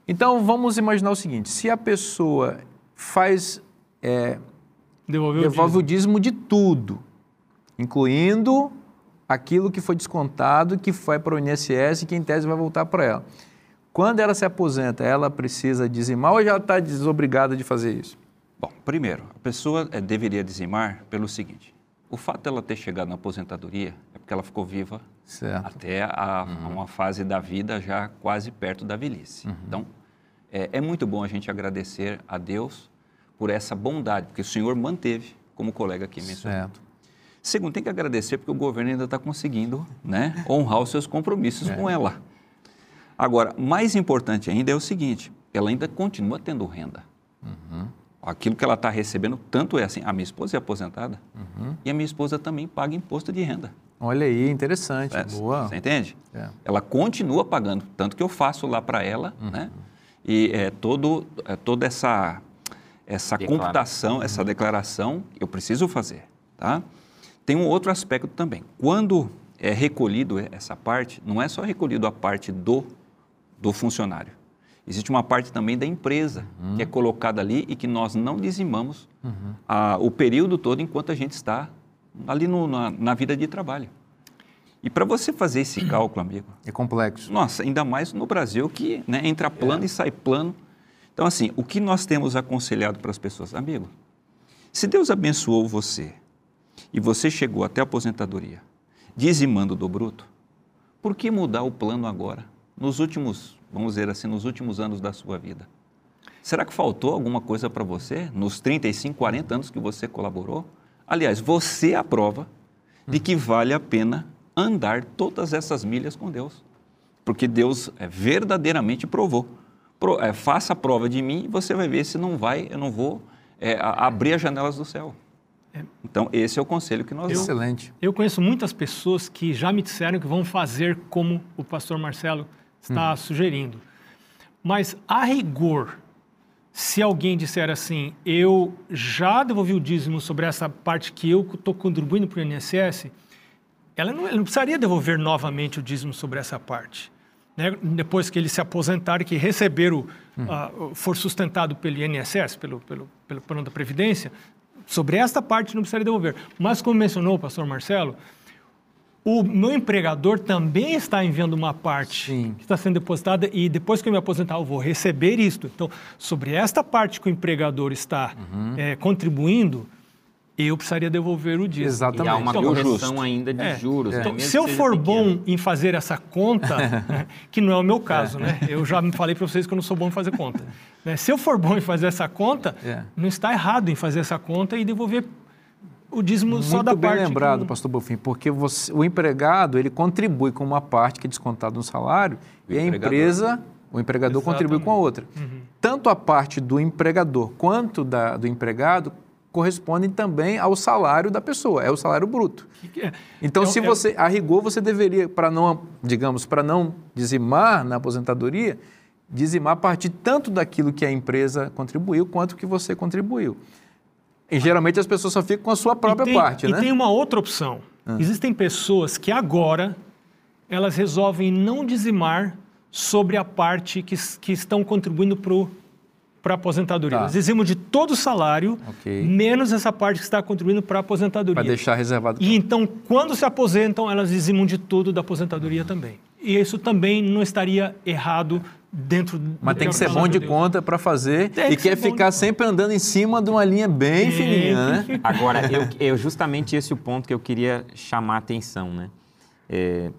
Então, vamos imaginar o seguinte, se a pessoa faz... é, Devolver devolve o o dízimo de tudo, incluindo aquilo que foi descontado, que foi para o INSS e que em tese vai voltar para ela. Quando ela se aposenta, ela precisa dizimar ou já está desobrigada de fazer isso? Bom, primeiro, a pessoa eh, deveria dizimar pelo seguinte: o fato dela ter chegado na aposentadoria é porque ela ficou viva Certo. até a, a uma fase da vida já quase perto da velhice. Então, é, é muito bom a gente agradecer a Deus por essa bondade, porque o Senhor manteve, como colega aqui mencionou. Certo. Segundo, tem que agradecer porque o governo ainda está conseguindo né, honrar os seus compromissos com ela. Agora, mais importante ainda é o seguinte: ela ainda continua tendo renda. Aquilo que ela está recebendo, tanto é assim, a minha esposa é aposentada e a minha esposa também paga imposto de renda. Olha aí, interessante. É, Boa. Você entende? É. Ela continua pagando, tanto que eu faço lá para ela, né? E é, todo, é, toda essa, essa Declara- computação, essa declaração, eu preciso fazer, tá? Tem um outro aspecto também. Quando é recolhido essa parte, não é só recolhido a parte do, do funcionário. Existe uma parte também da empresa que é colocada ali e que nós não dizimamos a- o período todo enquanto a gente está ali no- na, na vida de trabalho. E para você fazer esse cálculo, amigo, É complexo. nossa, ainda mais no Brasil que né, entra plano e sai plano. Então, assim, o que nós temos aconselhado para as pessoas? Amigo, se Deus abençoou você e você chegou até a aposentadoria dizimando do bruto, por que mudar o plano agora? Nos últimos, vamos dizer assim, nos últimos anos da sua vida. Será que faltou alguma coisa para você nos 35, 40 anos que você colaborou? Aliás, você é a prova de que vale a pena andar todas essas milhas com Deus. Porque Deus é, verdadeiramente provou. Pro- é, faça a prova de mim e você vai ver se não vai, eu não vou é, a- abrir as janelas do céu. Então, esse é o conselho que nós damos. Excelente. Eu conheço muitas pessoas que já me disseram que vão fazer como o pastor Marcelo está sugerindo. Mas, a rigor, se alguém disser assim, eu já devolvi o dízimo sobre essa parte que eu estou contribuindo para o INSS, ela não, ele não precisaria devolver novamente o dízimo sobre essa parte. Né? Depois que ele se aposentar e que receber o, ah, for sustentado pelo INSS, pelo, pelo, pelo plano da Previdência, sobre esta parte não precisaria devolver. Mas, como mencionou o pastor Marcelo, o meu empregador também está enviando uma parte Sim. que está sendo depositada e depois que eu me aposentar eu vou receber isto. Então, sobre esta parte que o empregador está eh, contribuindo, eu precisaria devolver o dízimo. E Exatamente. há uma E o correção justo. ainda de É. juros. né? Então, se eu que for pequeno. bom em fazer essa conta, né, que não é o meu caso, né? Eu já me falei para vocês que eu não sou bom em fazer conta. né? Se eu for bom em fazer essa conta, É. não está errado em fazer essa conta e devolver o dízimo só Muito da bem parte. que lembrado, não- pastor Bofim, porque você- o empregado ele contribui com uma parte que é descontada no salário O e a empresa, o empregador contribui com a outra. Tanto a parte do empregador quanto da, do empregado correspondem também ao salário da pessoa, é o salário bruto. É, Então, é- se é- você, a rigor, você deveria, para não, digamos, para não dizimar na aposentadoria, dizimar a partir tanto daquilo que a empresa contribuiu quanto que você contribuiu. E geralmente as pessoas só ficam com a sua própria e tem, parte, e né? tem uma outra opção. Existem pessoas que agora elas resolvem não dizimar sobre a parte que, que estão contribuindo para a aposentadoria. Tá. Eles dizimam de todo o salário, Ok. menos essa parte que está contribuindo para a aposentadoria. Para deixar reservado. E então, quando se aposentam, elas dizimam de tudo da aposentadoria também. E isso também não estaria errado dentro do Mas tem que é ser bom de Deus. conta para fazer Tem e que quer ficar sempre andando em cima de uma linha bem Tem fininha, né? Agora, eu, eu justamente esse é o ponto que eu queria chamar a atenção, né? É,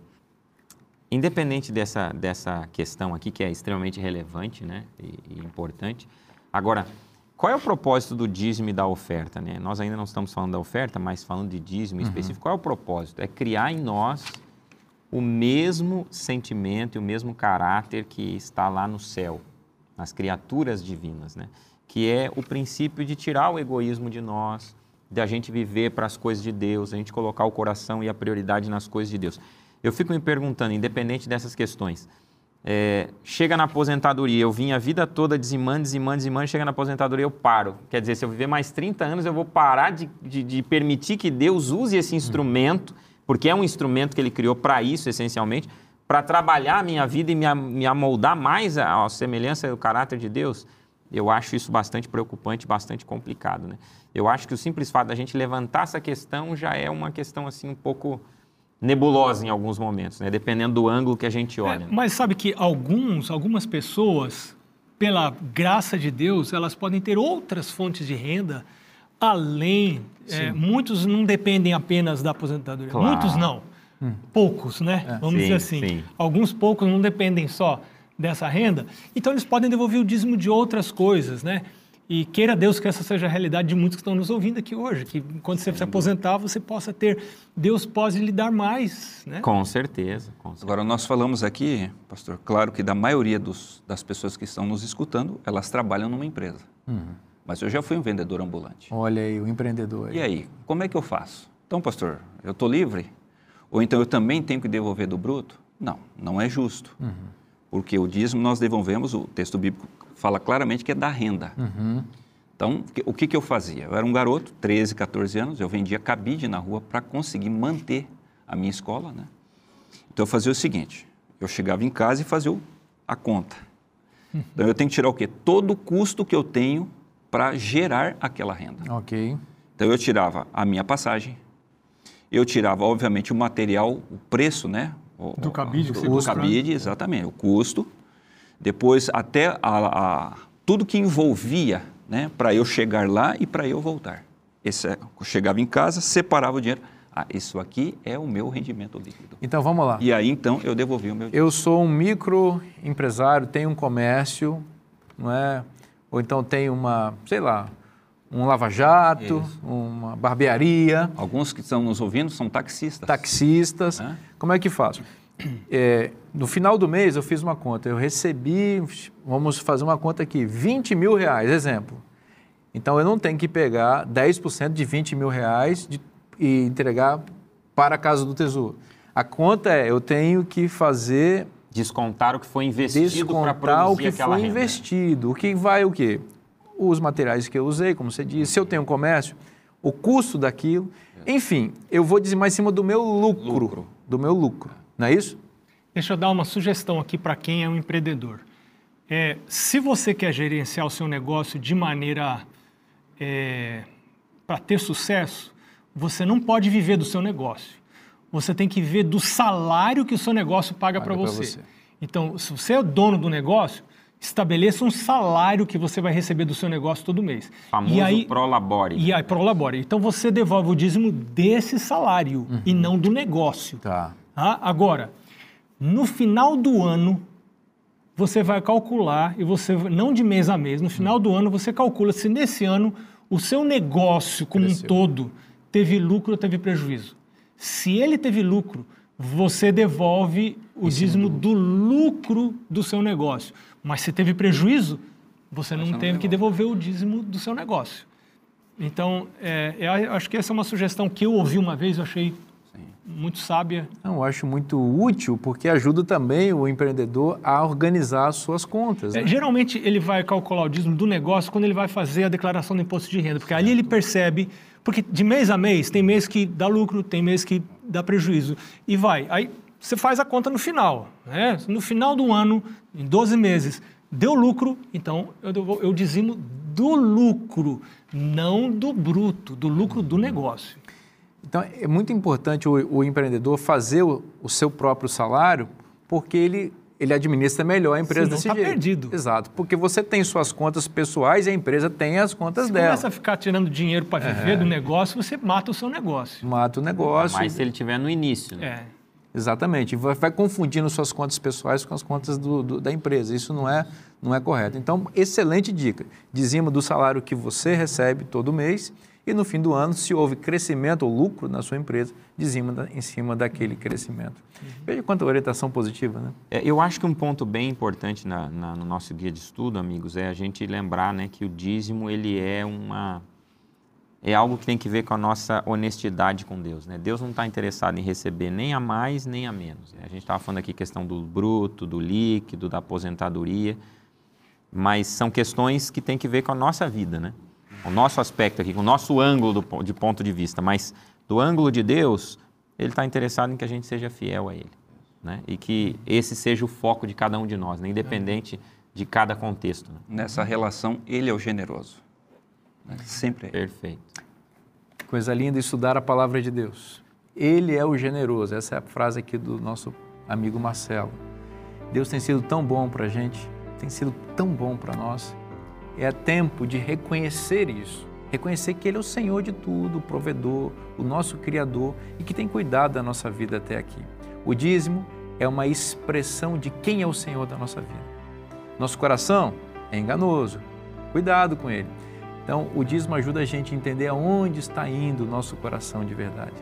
independente dessa, dessa questão aqui, que é extremamente relevante né? e, e importante, agora, qual é o propósito do dízimo e da oferta? Né? Nós ainda não estamos falando da oferta, mas falando de dízimo específico, qual é o propósito? É criar em nós o mesmo sentimento e o mesmo caráter que está lá no céu, nas criaturas divinas, né? que é o princípio de tirar o egoísmo de nós, de a gente viver para as coisas de Deus, a gente colocar o coração e a prioridade nas coisas de Deus. Eu fico me perguntando, independente dessas questões, é, chega na aposentadoria, eu vim a vida toda dizimando, dizimando, dizimando, chega na aposentadoria eu paro. Quer dizer, se eu viver mais 30 anos, eu vou parar de, de, de permitir que Deus use esse instrumento, porque é um instrumento que Ele criou para isso, essencialmente, para trabalhar a minha vida e me, me amoldar mais à, à semelhança do caráter de Deus. Eu acho isso bastante preocupante, bastante complicado. Né? Eu acho que o simples fato da gente levantar essa questão já é uma questão assim um pouco nebulosa em alguns momentos, né? dependendo do ângulo que a gente olha. É, mas sabe que alguns, algumas pessoas, pela graça de Deus, elas podem ter outras fontes de renda além. É, muitos não dependem apenas da aposentadoria. Claro. Muitos não. Poucos, né? Vamos Sim, dizer assim. sim. Alguns poucos não dependem só dessa renda. Então eles podem devolver o dízimo de outras coisas, né? E queira Deus que essa seja a realidade de muitos que estão nos ouvindo aqui hoje, que quando você se aposentar, você possa ter, Deus pode lhe dar mais, né? Com certeza, com certeza. Agora, nós falamos aqui, pastor, claro que da maioria dos, das pessoas que estão nos escutando, elas trabalham numa empresa. Mas eu já fui um vendedor ambulante. Olha aí, o empreendedor. E aí, como é que eu faço? Então, pastor, eu estou livre? Ou então eu também tenho que devolver do bruto? Não, não é justo. Porque o dízimo nós devolvemos, o texto bíblico fala claramente que é da renda. Então, que- o que, que eu fazia? Eu era um garoto, 13, 14 anos, eu vendia cabide na rua para conseguir manter a minha escola, né? Então, eu fazia o seguinte, eu chegava em casa e fazia a conta. Então, eu tenho que tirar o quê? Todo o custo que eu tenho para gerar aquela renda. Ok. Então eu tirava a minha passagem, eu tirava, obviamente, o material, o preço, né? O- Do cabide que do, do cabide, exatamente, o custo. Depois, até a, a- tudo que envolvia, né? Para eu chegar lá e para eu voltar. Esse, é- eu chegava em casa, separava o dinheiro. Ah, isso aqui é o meu rendimento líquido. Então vamos lá. E aí, então, eu devolvia o meu dinheiro. Eu sou um microempresário, tenho um comércio, não é? Ou então tenho uma, sei lá, um lava-jato, uma barbearia, Alguns que estão nos ouvindo são taxistas. taxistas. Hã? Como é que faço? É, no final do mês eu fiz uma conta, eu recebi, vamos fazer uma conta aqui, 20 mil reais, exemplo. Então eu não tenho que pegar 10% de 20 mil reais de- e entregar para a Casa do Tesouro. A conta é, eu tenho que fazer Descontar o que foi investido para descontar produzir o que aquela foi renda. investido. O que vai o quê? Os materiais que eu usei, como você disse. Se eu tenho um comércio, o custo daquilo. Enfim, eu vou dizimar em cima do meu lucro. Lucro. Do meu lucro. Não é isso? Deixa eu dar uma sugestão aqui para quem é um empreendedor. É, se você quer gerenciar o seu negócio de maneira para ter sucesso, você não pode viver do seu negócio. Você tem que viver do salário que o seu negócio paga para Paga você. você. Então, se você é o dono do negócio, estabeleça um salário que você vai receber do seu negócio todo mês. Famoso e aí, prolabore. e aí prolabore. Então você devolve o dízimo desse salário e não do negócio. Tá. Tá? Agora, no final do ano, você vai calcular, e você, não de mês a mês, no final do ano você calcula se nesse ano o seu negócio como um Cresceu. todo teve lucro ou teve prejuízo. Se ele teve lucro, você devolve o dízimo do lucro do seu negócio. Mas se teve prejuízo, você não não teve que devolve. devolver o dízimo do seu negócio. Então, é, eu acho que essa é uma sugestão que eu ouvi uma vez, eu achei muito sábia. Não, eu acho muito útil porque ajuda também o empreendedor a organizar as suas contas. É, né? geralmente ele vai calcular o dízimo do negócio quando ele vai fazer a declaração do imposto de renda, porque ali ele percebe, porque de mês a mês tem mês que dá lucro, tem mês que dá prejuízo e vai. Aí você faz a conta no final, né? No final do ano, em 12 meses, deu lucro, então eu, devo- eu dizimo do lucro, não do bruto, do lucro do negócio. Então, é muito importante o, o empreendedor fazer o, o seu próprio salário, porque ele, ele administra melhor a empresa Senão desse tá jeito. perdido. Exato, porque você tem suas contas pessoais e a empresa tem as contas Se dela. começa a ficar tirando dinheiro para viver do negócio, você mata o seu negócio. Mata o negócio. Mas se ele tiver no início, né? É. Exatamente. Vai, vai confundindo suas contas pessoais com as contas do, do, da empresa. Isso não é, não é correto. Então, excelente dica. Dizima do salário que você recebe todo mês e no fim do ano, se houve crescimento ou lucro na sua empresa, dizima em cima daquele crescimento. Uhum. Veja quanta orientação positiva, né? É, eu acho que um ponto bem importante na, na, no nosso guia de estudo, amigos, é a gente lembrar né, que o dízimo ele é uma é algo que tem que ver com a nossa honestidade com Deus. Né? Deus não está interessado em receber nem a mais nem a menos. A gente estava falando aqui questão do bruto, do líquido, da aposentadoria, mas são questões que têm que ver com a nossa vida, né? O nosso aspecto aqui, com o nosso ângulo do, de ponto de vista. Mas do ângulo de Deus, Ele está interessado em que a gente seja fiel a Ele. Né? E que esse seja o foco de cada um de nós, né? independente de cada contexto. Né? Nessa relação, Ele é o generoso. Né? Sempre. Perfeito. Coisa linda estudar a palavra de Deus. Ele é o generoso. Essa é a frase aqui do nosso amigo Marcelo. Deus tem sido tão bom para a gente, tem sido tão bom para nós. É tempo de reconhecer isso. Reconhecer que Ele é o Senhor de tudo, o provedor, o nosso Criador e que tem cuidado da nossa vida até aqui. O dízimo é uma expressão de quem é o Senhor da nossa vida. Nosso coração é enganoso. Cuidado com ele. Então, o dízimo ajuda a gente a entender aonde está indo o nosso coração de verdade.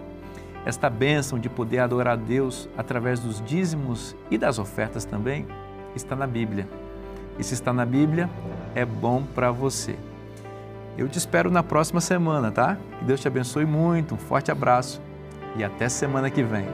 Esta bênção de poder adorar a Deus através dos dízimos e das ofertas também está na Bíblia. E se está na Bíblia, é bom para você. Eu te espero na próxima semana, tá? Que Deus te abençoe muito. Um forte abraço e até semana que vem.